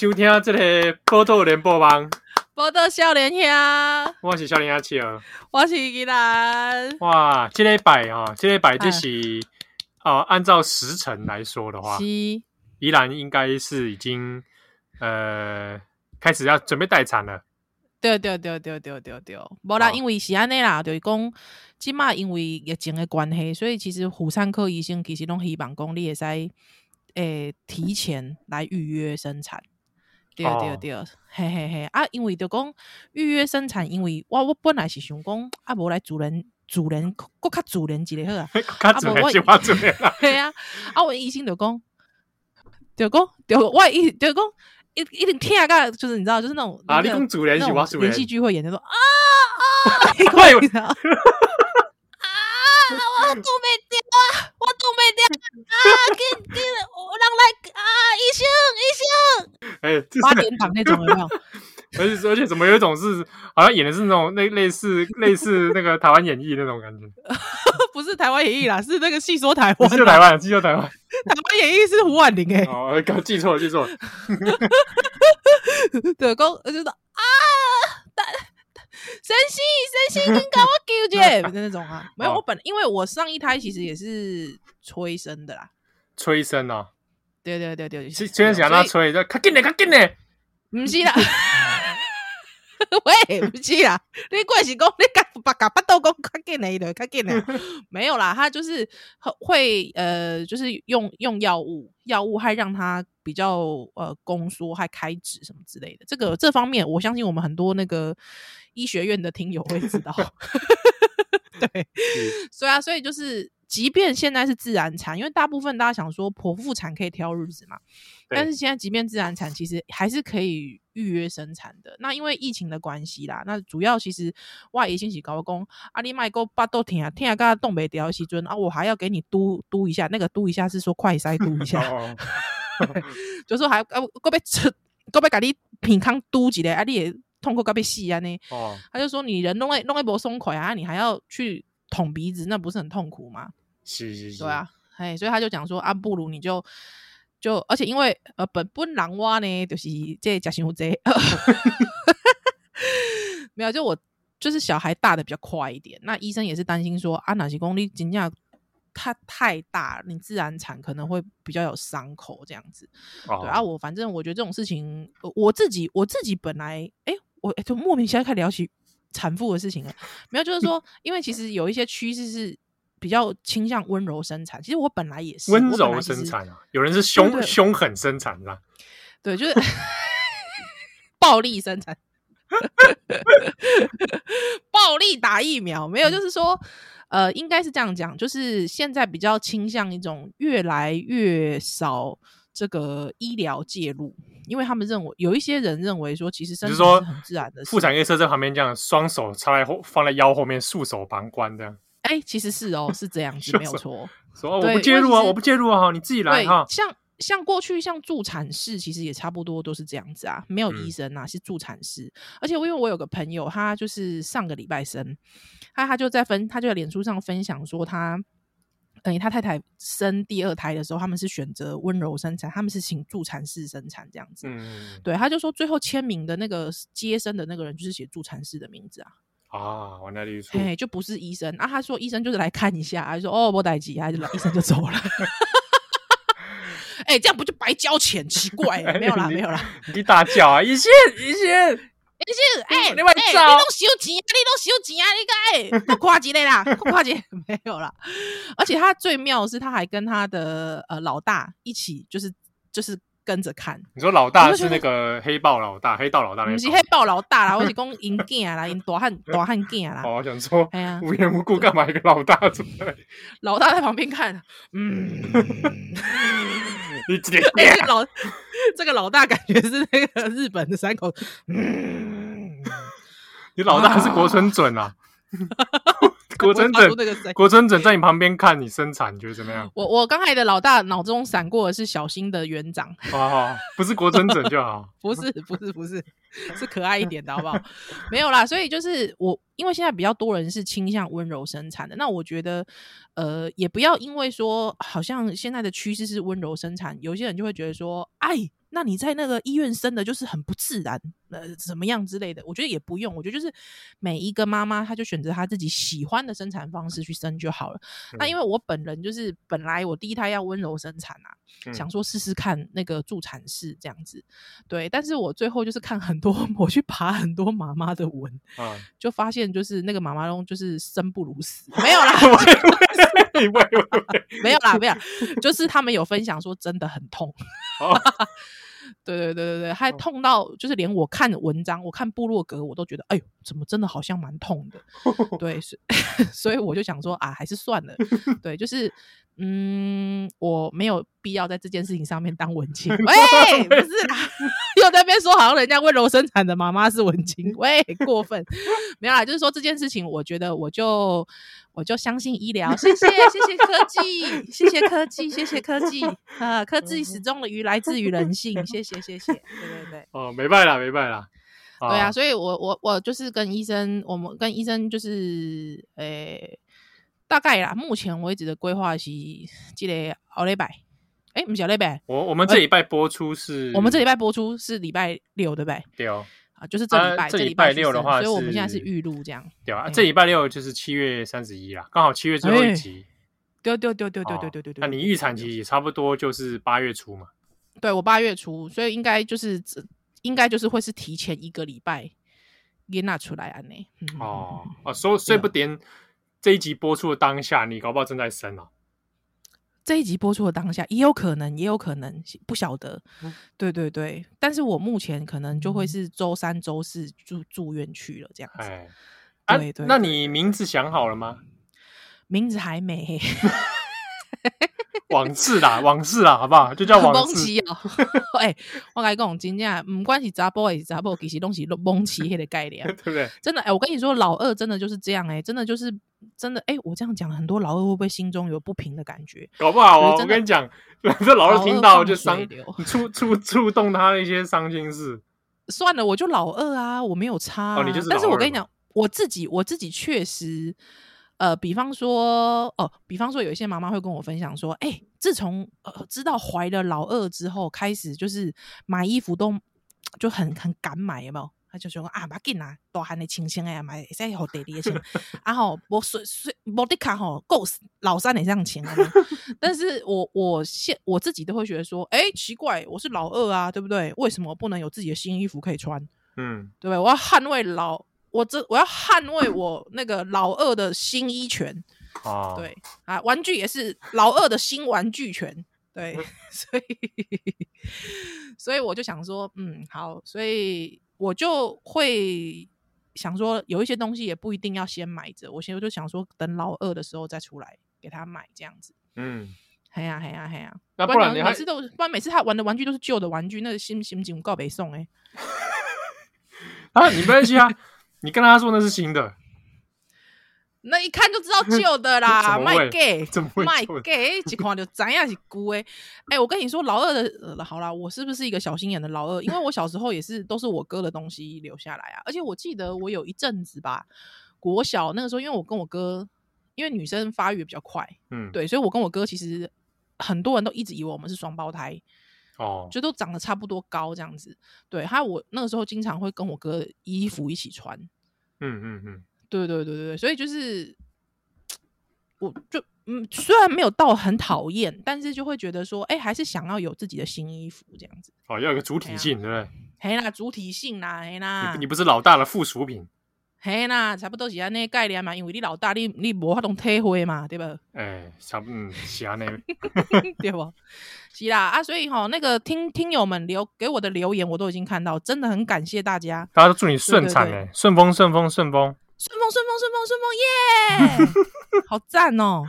收听这个报道联播网。报道少年兄，我是少年阿七儿，我是宜兰。哇！这礼拜啊，这礼拜就是哦、呃，按照时辰来说的话，是宜兰应该是已经呃开始要准备待产了。对对对对对对对，无啦，因为是安尼啦，就是讲，即马因为疫情的关系，所以其实妇产科医生其实拢希望讲你会使诶提前来预约生产。对对对，哦、嘿嘿嘿啊，因为就讲预约生产，因为我我本来是想讲啊，无来主人主人搁较主人一个好啊，较主人就话主人啦，对啊，啊我医生就讲，就讲就我医就讲。一一定听啊，就是你知道，就是那种啊，你讲主人是我主人，连会演的说啊 啊，啊，我肚 没掉啊，我肚没掉啊，给给我让来啊，医生医生，哎，八点档那种有没有？而且而且怎么有一种是好像演的是那种类类似类似那个台湾演义那种感觉，不是台湾演义啦，是那个戏说台湾，戏说台湾，戏说台湾，台湾演义是胡婉玲哎，哦，搞记错了记错了，对，公就是说啊，神仙神仙，你搞我纠结的那种啊，没有，我本因为我上一胎其实也是催生的啦，催生啊，对对对对，先先想到催，就快紧点快紧点，不是啦。喂，不是啦，你过是讲你甲把甲巴豆讲较紧嘞，的较紧嘞，没有啦，他就是会呃，就是用用药物，药物还让他比较呃宫缩，还开指什么之类的。这个这方面，我相信我们很多那个医学院的听友会知道。对，所以啊，所以就是。即便现在是自然产，因为大部分大家想说剖腹产可以挑日子嘛，但是现在即便自然产，其实还是可以预约生产的。那因为疫情的关系啦，那主要其实哇，也先起高工阿里麦哥巴豆听啊听啊，刚刚东北调西尊啊，我还要给你嘟嘟一下，那个嘟一下是说快塞嘟一下，就说还要个被吃个被给你品康嘟起来啊，你也痛苦个被吸啊呢。哦，他就说你人弄一弄一波松快啊，你还要去捅鼻子，那不是很痛苦吗？是是是，对啊，哎，所以他就讲说啊，不如你就就，而且因为呃，本本狼蛙呢，就是这假新这，没有，就我就是小孩大的比较快一点，那医生也是担心说啊，哪些功力真正它太大，你自然产可能会比较有伤口这样子。哦、对啊，我反正我觉得这种事情，我自己我自己本来，哎，我就莫名其妙开始聊起产妇的事情了，没有，就是说，因为其实有一些趋势是。比较倾向温柔生产，其实我本来也是温柔生产啊。有人是凶凶狠生产啦，对，就是 暴力生产，暴力打疫苗没有，就是说，呃，应该是这样讲，就是现在比较倾向一种越来越少这个医疗介入，因为他们认为有一些人认为说，其实生产是很自然的，妇产科医生在旁边这样，双手插在后，放在腰后面，束手旁观这样。哎、欸，其实是哦，是这样子，没有错。说我不介入啊，我不介入啊，你自己来哈。像像过去像助产士，其实也差不多都是这样子啊，没有医生啊，嗯、是助产士。而且因为我有个朋友，他就是上个礼拜生，他他就在分，他就在脸书上分享说他，他等于他太太生第二胎的时候，他们是选择温柔生产，他们是请助产士生产这样子。嗯，对，他就说最后签名的那个接生的那个人，就是写助产士的名字啊。啊，完了，你嘿，就不是医生啊。他说医生就是来看一下，他说哦，没代志，他就医生就走了。哎、欸，这样不就白交钱？奇怪，没有啦，没有啦。你大叫啊，一线一线一线，哎，你快走！你都收钱，你都收钱啊！你个哎，不夸张的啦，不夸张，没有啦。而且他最妙的是，他还跟他的呃老大一起，就是就是。跟着看，你说老大是那个黑豹老大，黑道老大，不是黑豹老大啦，我是讲因囝啦，因大汉大汉囝啦。我想说，哎呀，无缘无故干嘛一个老大出来？老大在旁边看，嗯，你这个老这个老大感觉是那个日本的山口，嗯，你老大还是国村准啊？国村准，国村准在你旁边看你生产，你觉得怎么样？我我刚才的老大脑中闪过的是小新的园长，哦，不是国村整就好，不是不是不是，是可爱一点的好不好？没有啦，所以就是我因为现在比较多人是倾向温柔生产的，那我觉得，呃，也不要因为说好像现在的趋势是温柔生产，有些人就会觉得说，哎。那你在那个医院生的就是很不自然，呃，怎么样之类的？我觉得也不用，我觉得就是每一个妈妈，她就选择她自己喜欢的生产方式去生就好了。嗯、那因为我本人就是本来我第一胎要温柔生产啊，嗯、想说试试看那个助产士这样子，对。但是我最后就是看很多，我去爬很多妈妈的文，啊、就发现就是那个妈妈中就是生不如死 没有啦，没有啦，没有，就是他们有分享说真的很痛。哦对对对对对，还痛到就是连我看文章，我看部落格，我都觉得，哎呦，怎么真的好像蛮痛的？对，所以 所以我就想说啊，还是算了。对，就是嗯，我没有必要在这件事情上面当文青。喂，不是啦，又在那边说好像人家温柔生产的妈妈是文青，喂，过分。没有啦，就是说这件事情，我觉得我就。我就相信医疗，谢谢谢谢科技，谢谢科技，谢谢科技啊！科技始终的于来自于人性，谢谢谢谢，对对对。哦，没办啦，没办啦。对啊，所以我我我就是跟医生，我们跟医生就是，诶、欸，大概啦，目前为止的规划是这个后礼拜，诶，不是后礼拜，我我们这礼拜播出是，我们这礼拜播出是礼拜六，对不对？对哦。啊，就是这礼拜，这礼拜六的话，所以我们现在是预录这样。对啊，这礼拜六就是七月三十一啦，刚好七月最后一集。对对对对对对对对对。那你预产期也差不多就是八月初嘛？对，我八月初，所以应该就是应该就是会是提前一个礼拜给拿出来啊？呢？哦哦，所以不点这一集播出的当下，你搞不好正在生啊？这一集播出的当下，也有可能，也有可能不晓得。嗯、对对对，但是我目前可能就会是周三、周四住住院去了这样子。哎，对对，对，那你名字想好了吗？名字还没。往事啦，往事啦，好不好？就叫往事 哦。哎、欸，我跟你讲，真正不管是查甫还是查某，其实都是蒙奇黑的概念，对不对？真的，哎、欸，我跟你说，老二真的就是这样、欸，哎，真的就是真的，哎、欸，我这样讲，很多老二会不会心中有不平的感觉？搞不好哦，我跟你讲，这老二听到就伤，触触触动他的一些伤心事。算了，我就老二啊，我没有差、啊。哦，你就是。但是我跟你讲，我自己，我自己确实。呃，比方说，哦，比方说，有一些妈妈会跟我分享说，哎、欸，自从呃知道怀了老二之后，开始就是买衣服都就很很敢买，有没有？他就说啊，买紧啊，大汉的亲亲哎，买再好弟弟的钱，然后我随随莫迪卡吼够老三的这样钱，但是我我现我自己都会觉得说，哎、欸，奇怪，我是老二啊，对不对？为什么我不能有自己的新衣服可以穿？嗯，对不对？我要捍卫老。我这我要捍卫我那个老二的新衣权啊，对啊，玩具也是老二的新玩具权，对，所以所以我就想说，嗯，好，所以我就会想说，有一些东西也不一定要先买着，我现在就想说，等老二的时候再出来给他买这样子，嗯，嘿呀嘿呀嘿呀，那不然你每次都不然每次他玩的玩具都是旧的玩具，那个新新景告别送哎，啊，你没关系啊。你跟他说那是新的，那一看就知道旧的啦。卖给卖给，一看就知影 是旧的。哎、欸，我跟你说，老二的、呃、好啦，我是不是一个小心眼的老二？因为我小时候也是都是我哥的东西留下来啊。而且我记得我有一阵子吧，国小那个时候，因为我跟我哥，因为女生发育比较快，嗯，对，所以我跟我哥其实很多人都一直以为我们是双胞胎。哦，就都长得差不多高这样子，对，还有我那个时候经常会跟我哥衣服一起穿，嗯嗯嗯，对对对对对，所以就是，我就嗯，虽然没有到很讨厌，但是就会觉得说，哎、欸，还是想要有自己的新衣服这样子，哦，要有个主体性，对不对？嘿啦，主体性啦，嘿啦，你你不是老大的附属品。嘿啦，差不多是安尼概念嘛，因为你老大，你你无法通体会嘛，对不？哎、欸，差不嗯是安尼，对不？是啦啊，所以吼，那个听听友们留给我的留言，我都已经看到，真的很感谢大家。大家都祝你顺产诶，顺风顺风顺风顺风顺风顺风耶！yeah! 好赞哦、喔！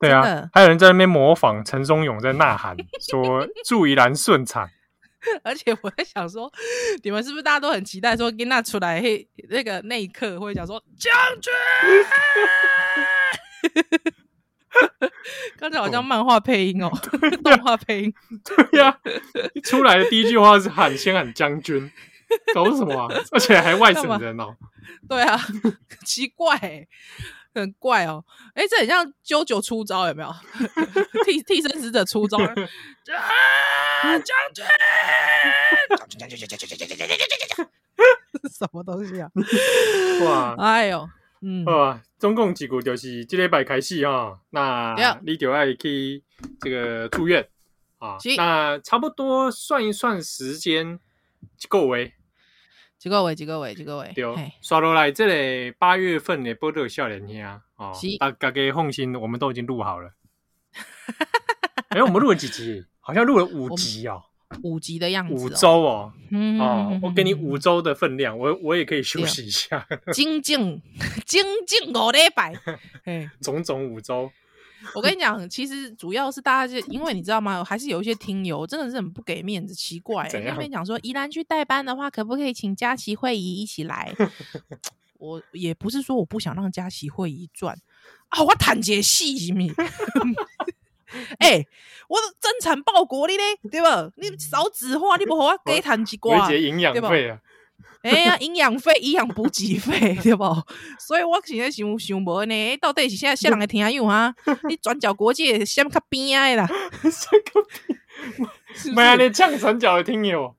对啊，还有人在那边模仿陈松勇在呐喊，说 祝宜兰顺产。而且我在想说，你们是不是大家都很期待说跟他出来嘿那个那一刻会讲说将军？刚才好像漫画配音哦，动画配音。对呀，一出来的第一句话是喊先喊将军。搞什么啊？而且还外省人哦。对啊，奇怪、欸，很怪哦。哎、这很像啾啾出招，有没有？替替身使者出招，啊，将军！什么东西啊？哇！哎呦，嗯，哇，总共几句就是这礼拜开始啊、那你就爱去这个住院啊。那差不多算一算时间，够为位？几个位？几个位？几个位？对，刷落来这里八月份的波特少年兄哦，大大家放心，我们都已经录好了。哎，我们录了几集？好像录了五集哦。五集的样子，五周哦，嗯哦，我给你五周的分量，我我也可以休息一下。精进精进五礼拜，种种五周。我跟你讲，其实主要是大家就因为你知道吗？还是有一些听友真的是很不给面子，奇怪。那边讲说，宜兰去代班的话，可不可以请佳琪慧仪一起来？我也不是说我不想让佳琪慧仪转啊，我谈节戏咪。哎、欸，我真产报国你咧，对吧？你少子化，你不好我给谈几挂，营养费啊！哎呀，营养费、营养补给费，对不？所以我现在想想无呢，到底是现在谁人来听啊？哈，你转角国际先较边的啦，先较边，没啊？你唱转角的听友。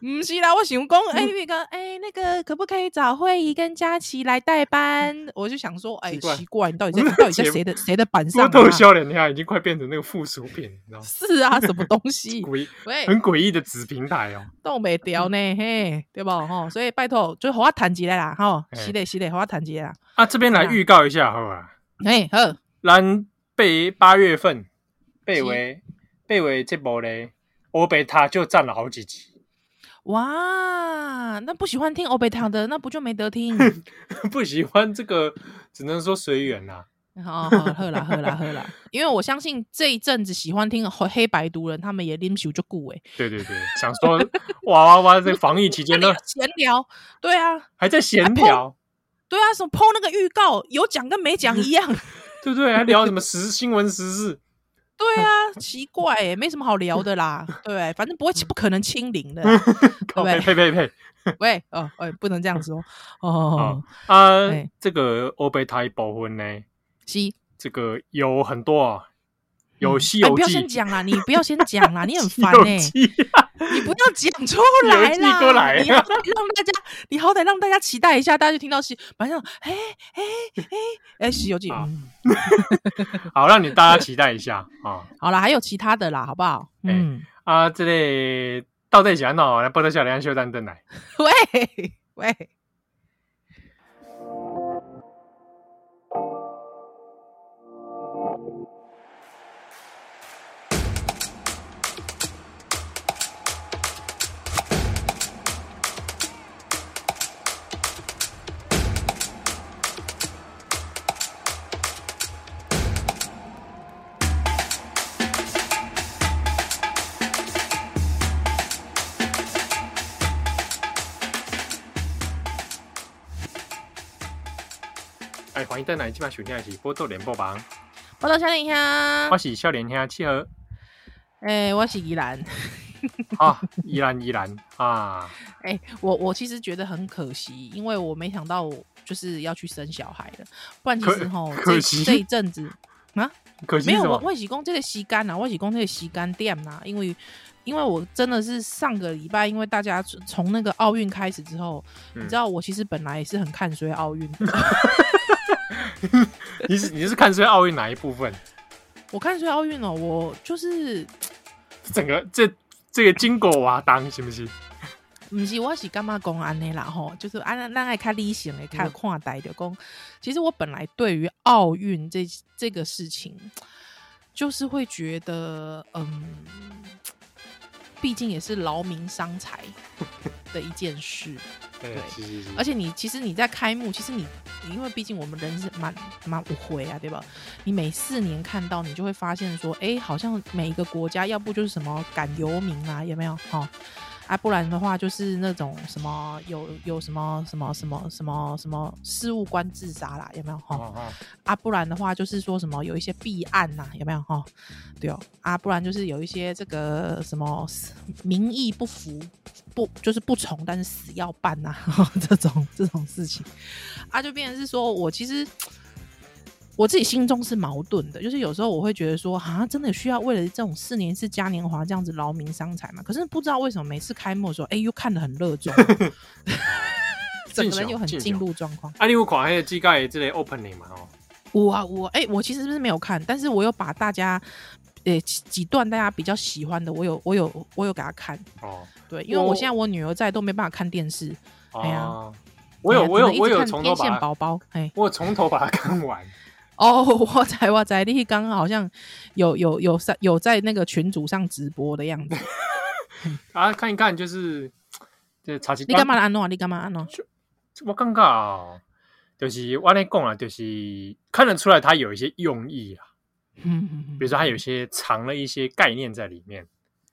不是啦，我想讲，哎、欸，那个，哎、欸，那个，可不可以找慧仪跟佳琪来代班？我就想说，哎、欸，奇怪，你到底在，到底在谁的谁的板上、啊？多笑脸，你看，已经快变成那个附属品，你知道吗？是啊，什么东西？诡异，很诡异的子平台哦，都没掉呢，嘿，对不？哈，所以拜托，就和我谈起来啦，哈，是的，是的，和我谈起来啦。啊，这边来预告一下，好吧？哎，好，咱被八月份，被为被为这部嘞，我被他就占了好几集。哇，那不喜欢听欧贝塔的，那不就没得听？不喜欢这个，只能说随缘啦。好好喝啦喝啦喝啦，因为我相信这一阵子喜欢听黑白毒人，他们也拎酒就顾哎。对对对，想说哇哇哇，在防疫期间呢，闲聊，对啊，还在闲聊，对啊，什么 PO 那个预告，有讲跟没讲一样，对不对？还聊什么时新闻时事。对啊，奇怪哎，没什么好聊的啦。对，反正不会，不可能清零的，对不对？呸呸呸！喂，哦，哎，不能这样说哦。啊，这个欧贝台保婚呢，是这个有很多啊，有西游记。不要先讲啦，你不要先讲啦，你很烦哎。你不要讲出 来啦！过来，你让大家，你好歹让大家期待一下，大家就听到西，马上，哎哎哎哎，西游记，好，让你大家期待一下啊！好了，还有其他的啦，好不好？嗯啊，这里到底讲哦？来，波特小梁秀丹登来，喂 喂。欢迎登来，今晚收听的是波多联播榜。波特少年兄，我是少年兄七号。哎，我是依 兰。啊，宜兰依兰啊。哎、欸，我我其实觉得很可惜，因为我没想到我就是要去生小孩了。不然其实哈，可惜这，这一阵子啊，可惜没有我我喜公这个时间啊，我喜公这个吸干店呐，因为因为我真的是上个礼拜，因为大家从那个奥运开始之后，嗯、你知道我其实本来也是很看衰奥运。你是你是看衰奥运哪一部分？我看衰奥运哦，我就是整个这这个金狗娃当是不是？不是，我是干嘛讲安尼啦吼，就是安那爱看理性的看看待的讲。其实我本来对于奥运这这个事情，就是会觉得，嗯，毕竟也是劳民伤财 的一件事。对，是是是，而且你其实你在开幕，其实你，你因为毕竟我们人是蛮蛮无悔啊，对吧？你每四年看到，你就会发现说，哎，好像每一个国家要不就是什么赶游民啊，有没有？哈，啊，不然的话就是那种什么有有什么什么什么什么什么事务官自杀啦，有没有哈？哦哦啊，不然的话就是说什么有一些弊案呐，有没有哈？对哦，啊，不然就是有一些这个什么民意不服不就是不从，但是死要办呐，这种这种事情，啊，就变成是说我其实。我自己心中是矛盾的，就是有时候我会觉得说，啊，真的需要为了这种四年一次嘉年华这样子劳民伤财嘛？可是不知道为什么每次开幕的时候，哎、欸，又看得很热衷，整个人又很进入状况。啊，你有看那个机盖这类 opening 嘛？哦，我啊，我哎、欸，我其实是没有看，但是我有把大家，呃、欸，几段大家比较喜欢的，我有，我有，我有给他看。哦，对，因为我现在我女儿在，都没办法看电视。哎呀，我有，我有，我有从头把宝宝，哎，我从头把它看完。哦，我在我在你刚刚好像有有有在有在那个群组上直播的样子 啊，看一看就是这查你干嘛安诺啊？你干嘛安诺？我刚刚就是我跟你讲啊，就是看得出来他有一些用意啊，嗯，比如说他有些藏了一些概念在里面，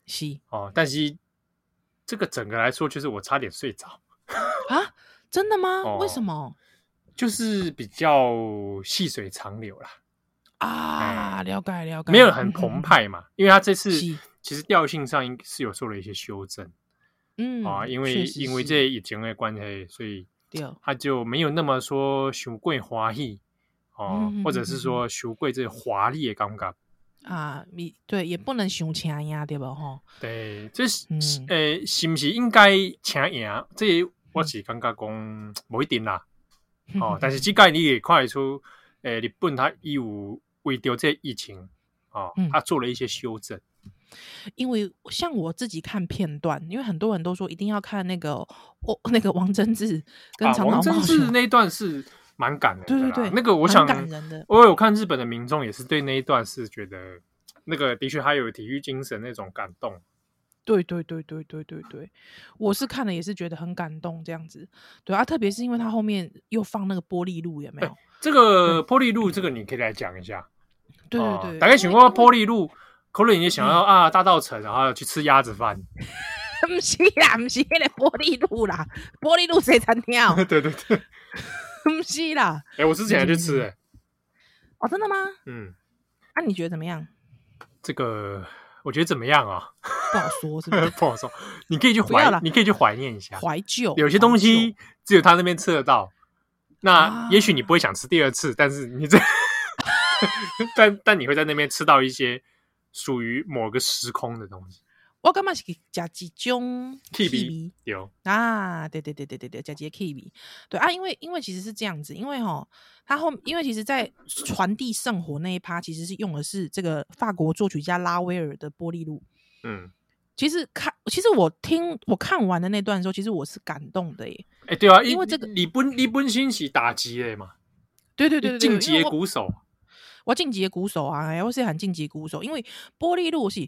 是哦，但是这个整个来说，就是我差点睡着啊，真的吗？哦、为什么？就是比较细水长流啦，啊，了解了解，没有很澎湃嘛，因为他这次其实调性上应是有做了一些修正，嗯啊，因为因为这疫情的关系，所以他就没有那么说雄贵华丽哦，或者是说雄贵这华丽的感觉。啊，你对也不能雄强呀，对吧？哈，对，这是呃，是不是应该强赢？这我是感觉讲不一定啦。哦，但是这个你也看得出，诶、欸，日本他有为掉这疫情，哦，他做了一些修正。因为像我自己看片段，因为很多人都说一定要看那个哦，那个王贞治跟长岛、啊、王贞治那一段是蛮感人的，对对对，那个我想感人的，我有看日本的民众也是对那一段是觉得，那个的确还有体育精神那种感动。对对对对对对对，我是看了也是觉得很感动这样子，对啊，特别是因为他后面又放那个玻璃路有没有？欸、这个玻璃路，这个你可以来讲一下。对对对，大概情况玻璃路，可能你想要啊大稻城，然后去吃鸭子饭。不是啦，不是那个玻璃路啦，玻璃路谁餐厅？对对对，不是啦。哎、欸，我之前还去吃哎、欸。哦，真的吗？嗯。那、啊、你觉得怎么样？这个。我觉得怎么样啊？不好说，是不是？不好说。你可以去怀，你可以去怀念一下，怀旧。有些东西只有他那边吃得到，那也许你不会想吃第二次，但是你这，但但你会在那边吃到一些属于某个时空的东西。我感觉是加几种 KB 有啊？对对对对对对，加几 KB 对啊，因为因为其实是这样子，因为哈，他后因为其实在传递圣火那一趴，其实是用的是这个法国作曲家拉威尔的玻璃路。嗯，其实看，其实我听我看完的那段的时候，其实我是感动的耶。哎、欸，对啊，因为这个你本你本身是打击的嘛，对对对对，晋级的鼓手，我晋级的鼓手啊，我是很晋级鼓手，因为玻璃路是。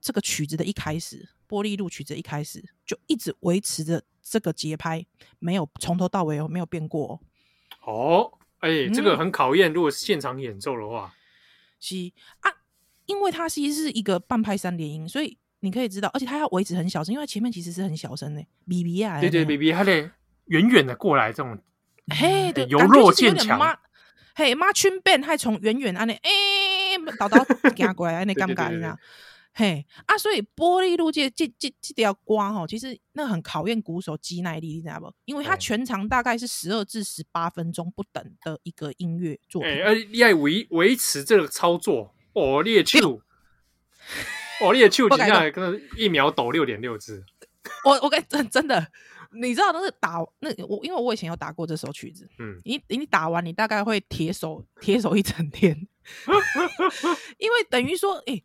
这个曲子的一开始。玻璃路曲子一开始就一直维持着这个节拍，没有从头到尾没有变过。哦，哎、欸，这个很考验，如果是现场演奏的话，是啊，因为它其实是一个半拍三连音，所以你可以知道，而且它要维持很小声，因为前面其实是很小声的。B B 啊，对对，B B，它得远远的过来，这种嘿，对，由弱渐强。嘿，妈群变还从远远安内，哎，叨叨行过来安内尴尬，你知道？嘿啊，所以玻璃路这这这这条刮哈，其实那很考验鼓手肌耐力，你知道不？因为它全长大概是十二至十八分钟不等的一个音乐作品。哎，你要维维持这个操作，哦，你的手，哦，你的手，现在可能一秒抖六点六次。我我跟真真的，你知道那是打那我，因为我以前有打过这首曲子，嗯，你你打完，你大概会铁手铁手一整天，因为等于说，哎、欸。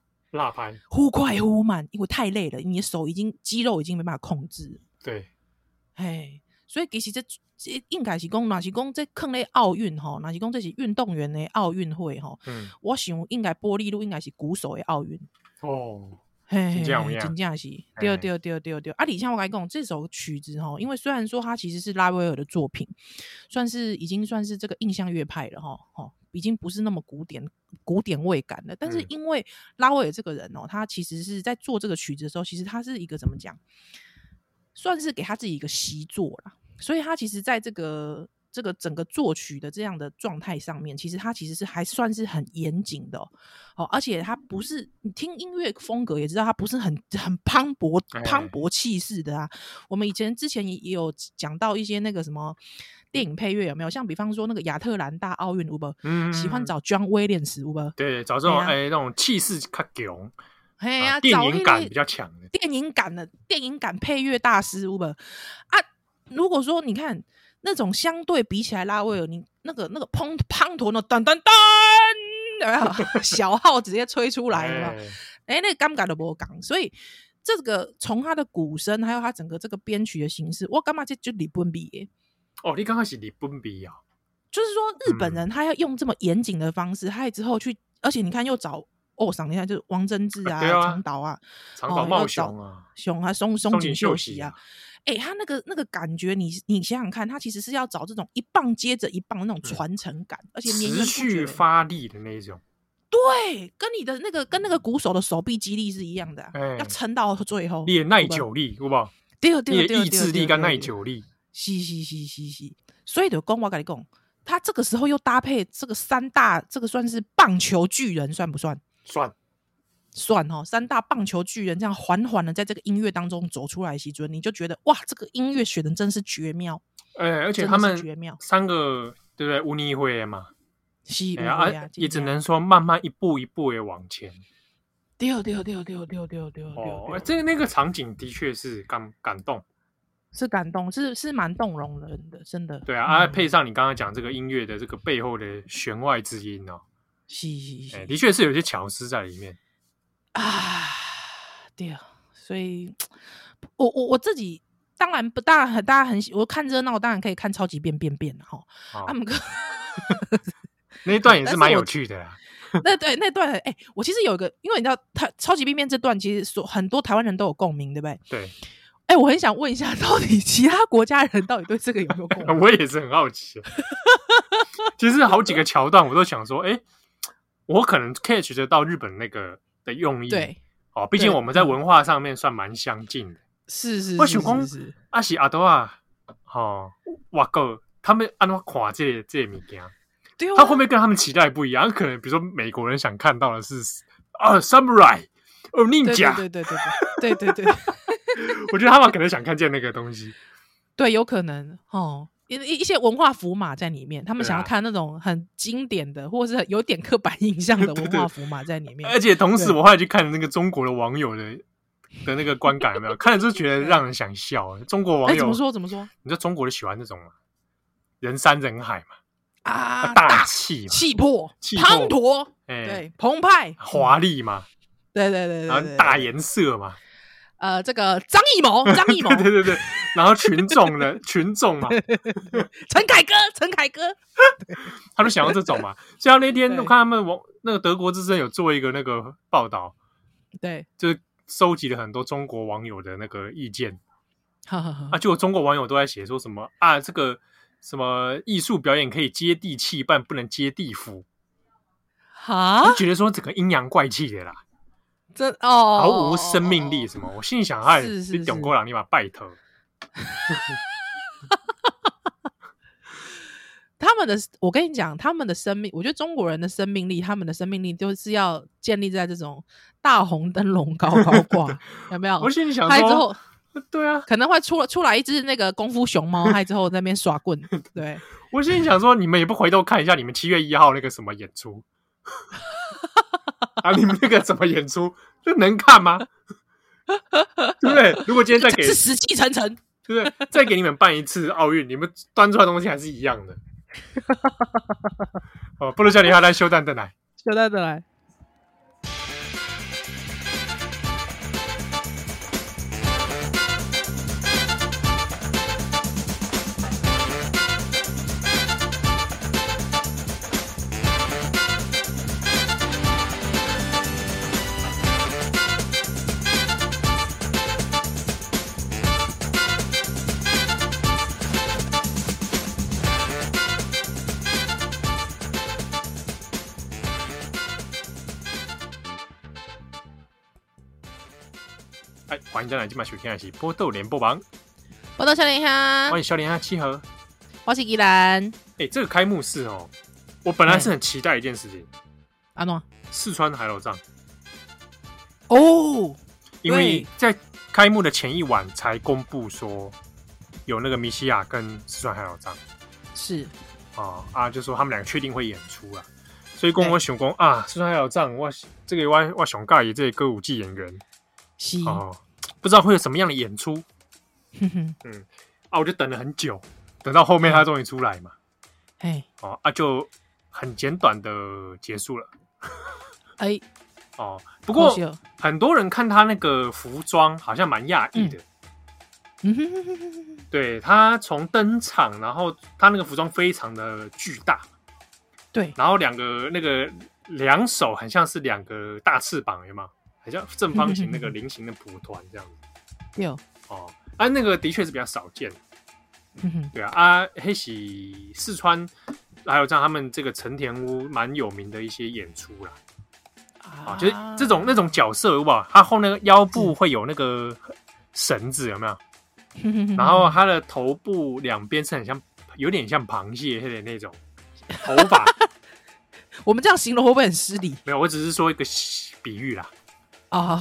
落拍，忽快忽慢，因为太累了，你的手已经肌肉已经没办法控制。对，哎，所以其实这。应该是讲，若是讲这坑咧奥运吼，若是讲这是运动员的奥运会吼。嗯，我想应该玻璃路应该是鼓手的奥运哦。嘿，这样真正是对对对对对。啊，李像我跟你讲，这首曲子吼，因为虽然说它其实是拉威尔的作品，算是已经算是这个印象乐派了哈，吼，已经不是那么古典古典味感了。但是因为拉威尔这个人哦，他其实是在做这个曲子的时候，其实他是一个怎么讲，算是给他自己一个习作啦。所以他其实在这个这个整个作曲的这样的状态上面，其实他其实是还算是很严谨的哦，而且他不是你听音乐风格也知道，他不是很很磅礴磅礴气势的啊。我们以前之前也也有讲到一些那个什么电影配乐有没有？像比方说那个亚特兰大奥运，有没有？嗯，喜欢找 John Williams，有没有？对，找这种哎那种气势较强，哎呀，电影感比较强的电影感的电影感配乐大师，有没有？啊。如果说你看那种相对比起来，拉威尔你那个那个砰砰头那噔噔噔，小号直接吹出来了？哎、欸，那个尴尬的不讲，所以这个从他的鼓声，还有他整个这个编曲的形式，我干嘛就就日本比耶？哦，你刚开始日本比啊？就是说日本人他要用这么严谨的方式，他之后去，而且你看又找哦，赏你看就是王贞治啊，长岛啊，长岛茂雄啊，雄啊，松松井秀喜啊。哎、欸，他那个那个感觉你，你你想想看，他其实是要找这种一棒接着一棒的那种传承感，嗯、而且持续发力的那种。对，跟你的那个跟那个鼓手的手臂肌力是一样的，欸、要撑到最后。练耐久力，好不好？对对对，意志力跟耐久力。嘻嘻嘻嘻嘻，所以的讲我跟你讲，他这个时候又搭配这个三大，这个算是棒球巨人，算不算？算。算哦，三大棒球巨人这样缓缓的在这个音乐当中走出来，西尊你就觉得哇，这个音乐选的真是绝妙。哎、欸，而且他们绝妙，三个对不对？乌尼会嘛，是啊，也只能说慢慢一步一步的往前。丢丢丢丢丢丢丢哦，这那个场景的确是感感动，是感动，是是蛮动容人的，真的。对啊，啊，配上你刚刚讲这个音乐的这个背后的弦外之音哦，是是是，的确是有些巧思在里面。啊，对啊，所以，我我我自己当然不大很，大家很喜，我看热闹，当然可以看超级变变变哈。他们哥那一段也 是蛮有趣的啊。那对那段，哎、欸，我其实有一个，因为你知道，他超级变变这段其实所很多台湾人都有共鸣，对不对？对。哎、欸，我很想问一下，到底其他国家人到底对这个有没有共鸣？我也是很好奇。其实好几个桥段，我都想说，哎、欸，我可能 catch 得到日本那个。的用意对哦，毕竟我们在文化上面算蛮相近的。是是，我想讲阿喜阿多啊，哦，哇哥，他们安怎看这个、这个物件？对啊，他会不会跟他们期待不一样？可能比如说美国人想看到的是啊，samurai 哦，ninja，对对对对对对对对，我觉得他们可能想看见那个东西。对，有可能哦。一一些文化符码在里面，他们想要看那种很经典的，啊、或者是有点刻板印象的 文化符码在里面。对对对，而且同时，我后来去看那个中国的网友的的那个观感有没有？看了就觉得 让人想笑。中国网友、欸、怎么说？怎么说？你知道中国人喜欢那种人山人海嘛？啊，大气、气魄、滂沱，哎，对，澎湃、华丽嘛？对对对对，然后大颜色嘛？呃，这个张艺谋，张艺谋，对对对，然后群众的 群众嘛，陈凯歌，陈凯歌，他们想要这种嘛。像那天我看他们网那个德国之声有做一个那个报道，对，就是收集了很多中国网友的那个意见，啊，就有中国网友都在写说什么啊，这个什么艺术表演可以接地气，但不能接地府，哈，就觉得说整个阴阳怪气的啦。这哦，毫无生命力什么？我心里想，哎，你懂过了，你把拜托。他们的，我跟你讲，他们的生命，我觉得中国人的生命力，他们的生命力就是要建立在这种大红灯笼高高挂，有没有？我心里想说，之后对啊，可能会出出来一只那个功夫熊猫，还之后在那边耍棍。对，我心里想说，你们也不回头看一下，你们七月一号那个什么演出。啊，你们那个怎么演出？这能看吗？对不对？如果今天再给是死气沉沉，对不对？再给你们办一次奥运，你们端出来的东西还是一样的。哦，不如叫你下来修蛋的来，修蛋的来。欢迎再来今晚收听的是《波豆联播榜》，波豆小莲香，欢迎小莲香七和，我是依兰。哎、欸，这个开幕式哦，我本来是很期待一件事情。阿诺，四川海老藏。哦，因为在开幕的前一晚才公布说有那个米西亚跟四川海老藏，是。啊啊，就说他们两个确定会演出了，所以跟我想讲啊，四川海老藏，我这个我我想介意这个歌舞伎演员，是。哦。不知道会有什么样的演出，嗯。啊，我就等了很久，等到后面他终于出来嘛，哎，哦啊，就很简短的结束了，哎，哦，不过很多人看他那个服装好像蛮讶异的，嗯。哼哼哼哼，对，他从登场，然后他那个服装非常的巨大，对，然后两个那个两手很像是两个大翅膀，有吗？很像正方形那个 菱形的蒲团这样子，有哦，啊，那个的确是比较少见，嗯、对啊，啊，黑喜四川还有像他们这个成田屋蛮有名的一些演出啦，啊，就是这种那种角色有吧？他后那个腰部会有那个绳子有没有？然后他的头部两边是很像，有点像螃蟹的那种头发，我们这样形容会不会很失礼？没有，我只是说一个比喻啦。啊，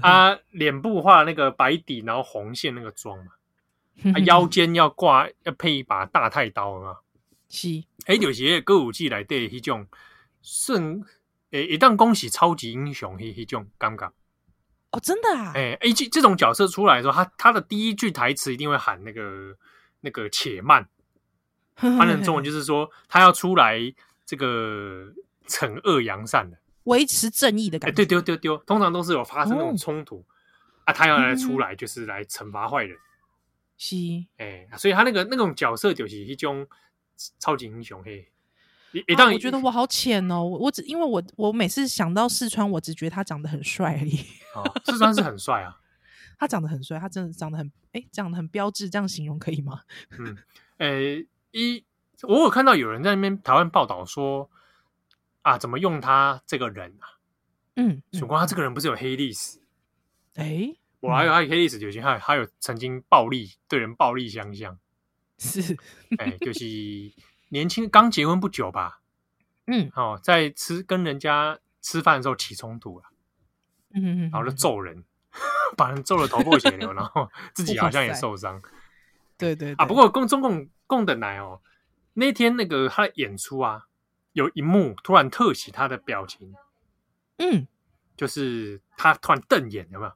他脸部画那个白底，然后红线那个妆嘛，他腰间要挂要配一把大太刀啊，是，哎，有些歌舞伎来对一种顺，诶，一旦恭喜超级英雄，一种尴尬哦，真的啊，哎，哎，这这种角色出来的时候，他他的第一句台词一定会喊那个那个且慢，翻成中文就是说他要出来这个惩恶扬善的。维持正义的感觉，对丢丢丢，通常都是有发生那种冲突啊，他要来出来就是来惩罚坏人，是，哎，所以他那个那种角色就是一种超级英雄嘿。一旦我觉得我好浅哦，我只因为我我每次想到四川，我只觉得他长得很帅而已。四川是很帅啊，他长得很帅，他真的长得很哎，长得很标致，这样形容可以吗？嗯，哎，一我有看到有人在那边台湾报道说。啊，怎么用他这个人啊？嗯，曙光他这个人不是有黑历史？哎、欸，我还有他有黑历史，有些他他有曾经暴力对人暴力相向，是，哎、欸，就是年轻刚结婚不久吧？嗯，哦，在吃跟人家吃饭的时候起冲突了，嗯嗯，然后就揍人，把人揍得头破血流，然后自己好像也受伤。对，对对啊，不过共中共共的奶哦，那天那个他的演出啊。有一幕突然特写他的表情，嗯，就是他突然瞪眼，有没有？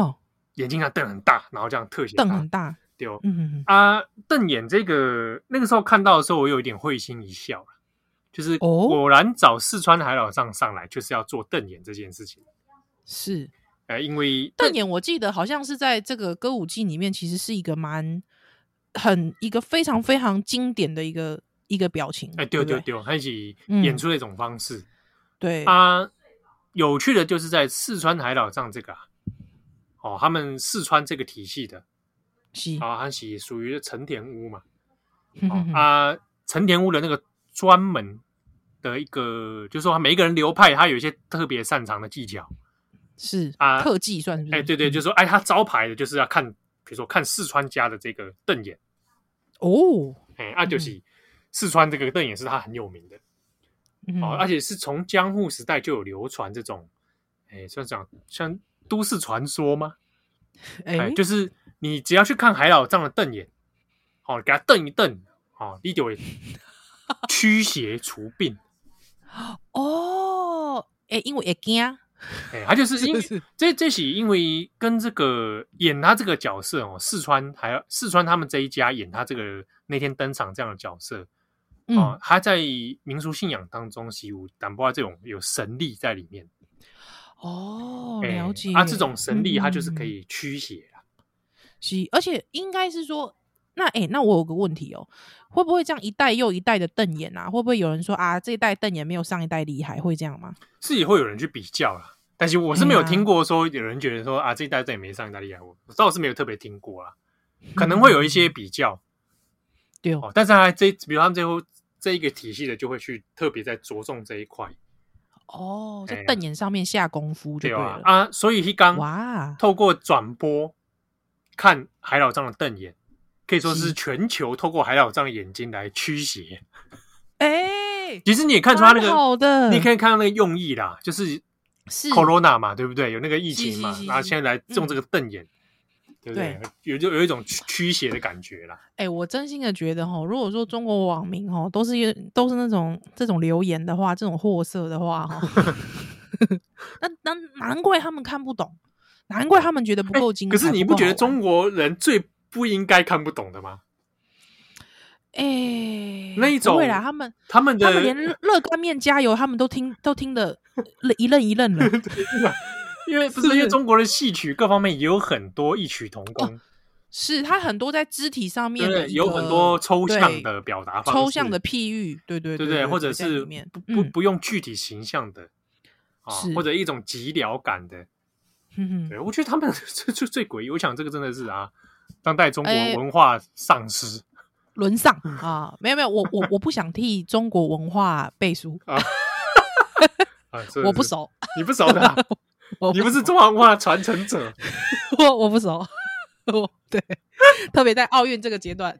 哦，眼睛上瞪很大，然后这样特写瞪很大，对哦，嗯嗯啊，瞪眼这个那个时候看到的时候，我有一点会心一笑，就是果然找四川海老上上来就是要做瞪眼这件事情，是，呃，因为瞪眼，我记得好像是在这个歌舞伎里面，其实是一个蛮很一个非常非常经典的一个。一个表情，哎，丢丢丢，他一起演出的一种方式。嗯、对。啊，有趣的就是在四川海岛上这个啊，哦，他们四川这个体系的，是。啊，他是属于承田屋嘛，啊，承田屋的那个专门的一个，就是说每一个人流派，他有一些特别擅长的技巧，是啊，特技算是，哎，对对，就是说，哎，他招牌的就是要看，比如说看四川家的这个瞪眼，哦，哎，啊，就是。嗯四川这个瞪眼是他很有名的，嗯、哦，而且是从江户时代就有流传这种，哎，算讲像都市传说吗？哎、欸，就是你只要去看海老藏的瞪眼，好、哦，给他瞪一瞪，好、哦，你就会驱邪除病。哦，哎，因为也惊。哎，他就是因为这这是因为跟这个演他这个角色哦，四川还要四川他们这一家演他这个那天登场这样的角色，哦，他在民俗信仰当中是有淡薄这种有神力在里面。哦，了解。啊，这种神力他就是可以驱邪啊。是，而且应该是说，那哎，那我有个问题哦，会不会这样一代又一代的瞪眼啊？会不会有人说啊，这一代瞪眼没有上一代厉害？会这样吗？是也会有人去比较啦。但是我是没有听过说有人觉得说啊，这一代瞪眼没上一代厉害，我倒是没有特别听过啦，可能会有一些比较，对哦。但是他这，比如他们最后这一个体系的，就会去特别在着重这一块哦，在瞪眼上面下功夫就对了啊。所以一刚哇，透过转播看海老张的瞪眼，可以说是全球透过海老张的眼睛来驱邪。哎，其实你也看出他那个好的，你可以看到那个用意啦，就是。是 Corona 嘛，对不对？有那个疫情嘛，然后现在来用这个瞪眼，对不对？有就有一种驱邪的感觉啦。哎，我真心的觉得哈，如果说中国网民哈都是都是那种这种留言的话，这种货色的话哈，那那难怪他们看不懂，难怪他们觉得不够精彩。可是你不觉得中国人最不应该看不懂的吗？哎，那一种，对啦，他们他们的他们连热干面加油，他们都听都听得 一愣一愣的，因为不是因为中国的戏曲各方面也有很多异曲同工，是它很多在肢体上面有很多抽象的表达方式，抽象的譬喻，对对对对，或者是不不不用具体形象的啊，或者一种寂寥感的，对，我觉得他们这 最最诡异，我想这个真的是啊，当代中国文化丧失。沦丧啊！没有没有，我我我不想替中国文化背书。啊！我不熟，你不熟的，你不是中华文化传承者，我我不熟。我对，特别在奥运这个阶段，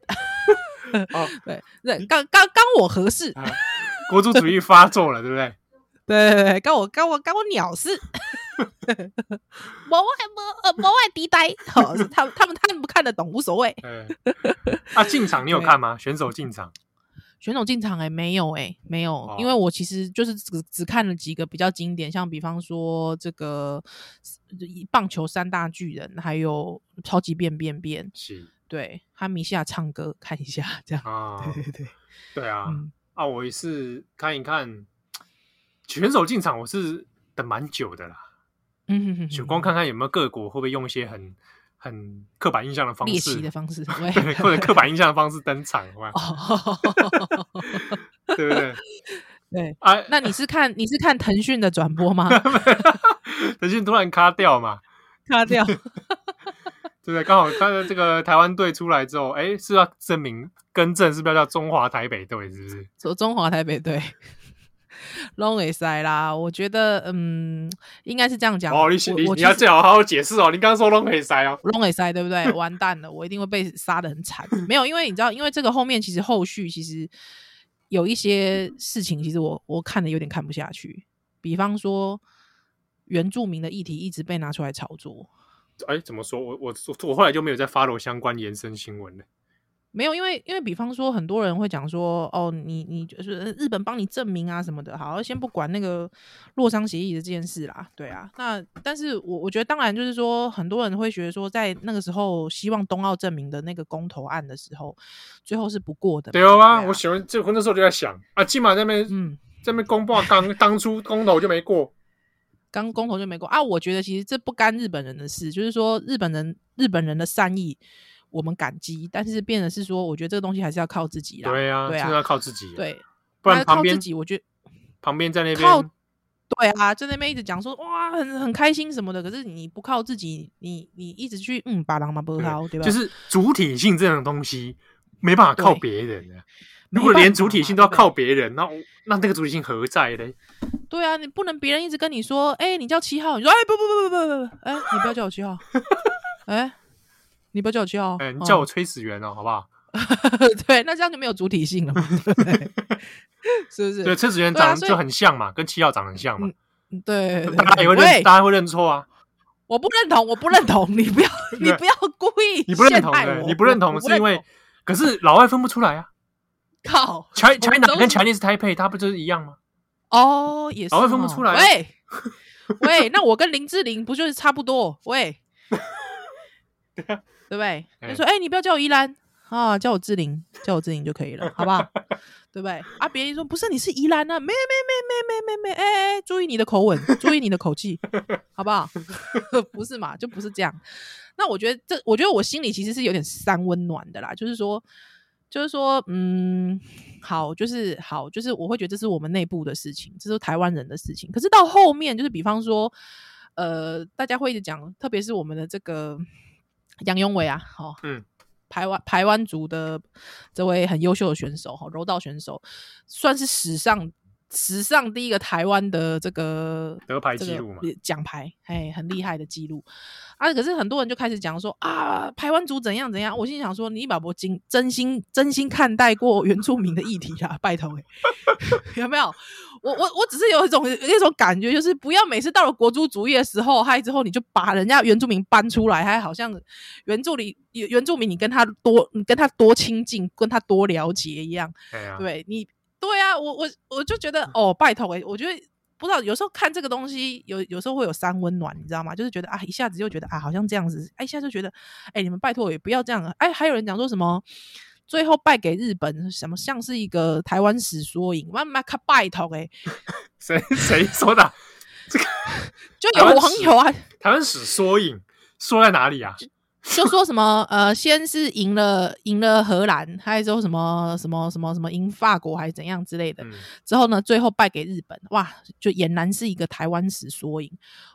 对对，刚刚刚我合适，国族主义发作了，对不对？对对对，刚我刚我刚我鸟事。国外不呃，国外敌呆，好，他们他们看不看得懂无所谓。啊，进场你有看吗？选手进场，选手进场哎，没有哎，没有，因为我其实就是只只看了几个比较经典，像比方说这个棒球三大巨人，还有超级变变变，是。对，他米夏唱歌看一下这样啊，对对对，对啊，啊，我也是看一看选手进场，我是等蛮久的啦。嗯哼哼，就光看看有没有各国会不会用一些很很刻板印象的方式，猎奇的方式，对，或者刻板印象的方式登场，对不对？对啊，那你是看你是看腾讯的转播吗？腾讯突然卡掉嘛，卡掉，对不对？刚好他的这个台湾队出来之后，哎，是要证明更正，是不是要叫中华台北队？是不是？说中华台北队。拢会塞啦，我觉得嗯，应该是这样讲。哦，你你你要最好好好解释哦。你刚刚说拢会塞哦，拢会塞对不对？完蛋了，我一定会被杀的很惨。没有，因为你知道，因为这个后面其实后续其实有一些事情，其实我我看的有点看不下去。比方说，原住民的议题一直被拿出来炒作。哎，怎么说？我我我后来就没有再 follow 相关延伸新闻了。没有，因为因为比方说，很多人会讲说，哦，你你就是日本帮你证明啊什么的，好，先不管那个洛桑协议的这件事啦，对啊，那但是我我觉得，当然就是说，很多人会觉得说，在那个时候希望冬奥证明的那个公投案的时候，最后是不过的，对啊，我喜欢这个那时候就在想啊，起码在那边嗯，这边公报刚当初公投就没过，刚公投就没过。啊，我觉得其实这不干日本人的事，就是说日本人日本人的善意。我们感激，但是变的是说，我觉得这个东西还是要靠自己啦。对啊，对啊，要靠自己。对，不然旁边靠自己，我觉得旁边在那边靠。对啊，在那边一直讲说哇，很很开心什么的。可是你不靠自己，你你一直去嗯，把狼嘛不靠，对吧？就是主体性这种东西没办法靠别人的。如果连主体性都要靠别人，那那那个主体性何在呢？对啊，你不能别人一直跟你说，哎，你叫七号，你说哎不不不不不不，哎，你不要叫我七号，哎。你不要叫我七号，哎，你叫我崔始源哦，好不好？对，那这样就没有主体性了嘛，是不是？对，崔始源长得就很像嘛，跟七号长得很像嘛。对，大家也会认，大家会认错啊。我不认同，我不认同，你不要，你不要故意，你不认同，你不认同是因为，可是老外分不出来啊。靠，China 跟 Chinese Taipei，它不就是一样吗？哦，也是，老外分不出来。喂，喂，那我跟林志玲不就是差不多？喂，对不对？就说，哎、欸，你不要叫我依兰啊，叫我志玲，叫我志玲就可以了，好不好？对不对？啊，别人说不是，你是宜兰啊，没没没没没没没，哎哎，注意你的口吻，注意你的口气，好不好？不是嘛，就不是这样。那我觉得这，我觉得我心里其实是有点三温暖的啦，就是说，就是说，嗯，好，就是好，就是我会觉得这是我们内部的事情，这是台湾人的事情。可是到后面，就是比方说，呃，大家会一直讲，特别是我们的这个杨永伟啊，好、哦，嗯。台湾台湾族的这位很优秀的选手哈，柔道选手，算是史上史上第一个台湾的这个得牌记录嘛，奖牌，哎，很厉害的记录啊！可是很多人就开始讲说啊，台湾族怎样怎样。我心想说，你把不经真心真心看待过原住民的议题啊？拜托、欸，有没有？我我我只是有一种那种感觉，就是不要每次到了国族主义的时候，嗨之后你就把人家原住民搬出来，还好像原住民原住民你跟他多你跟他多亲近，跟他多了解一样。对，啊、对你对啊，我我我就觉得哦，拜托诶，我觉得不知道有时候看这个东西有有时候会有三温暖，你知道吗？就是觉得啊，一下子就觉得啊，好像这样子，哎，一下就觉得哎，你们拜托也不要这样啊。哎，还有人讲说什么？最后败给日本，什么像是一个台湾史缩影？妈妈，可 拜托 诶，谁谁说的？这个 就有网友啊，台湾史缩影说在哪里啊？就说什么呃，先是赢了赢了荷兰，还有说什么什么什么什么赢法国还是怎样之类的。嗯、之后呢，最后败给日本，哇，就俨然是一个台湾史缩影。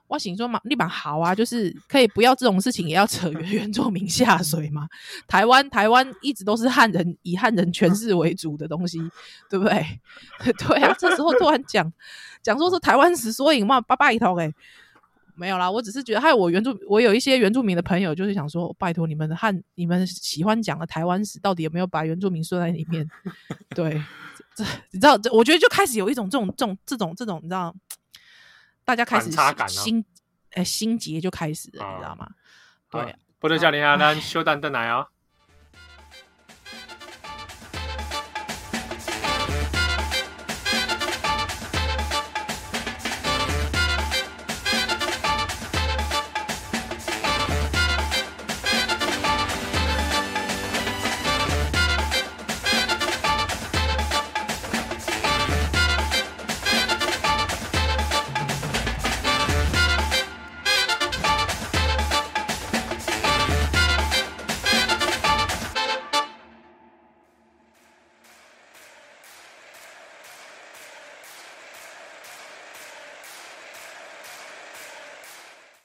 我想说嘛，立马好啊，就是可以不要这种事情，也要扯原原住民下水嘛。台湾台湾一直都是汉人以汉人权势为主的东西，对不对？对啊，这时候突然讲讲说是台湾史缩影嘛，拜拜一头诶。没有啦，我只是觉得，还有我原住，我有一些原住民的朋友，就是想说，拜托你们汉，你们喜欢讲的台湾史，到底有没有把原住民说在里面？对，这你知道，这我觉得就开始有一种这种这种这种这种，你知道，大家开始心哎、哦欸、心结就开始了，你知道吗？对，不能叫你啊，那休蛋炖奶哦。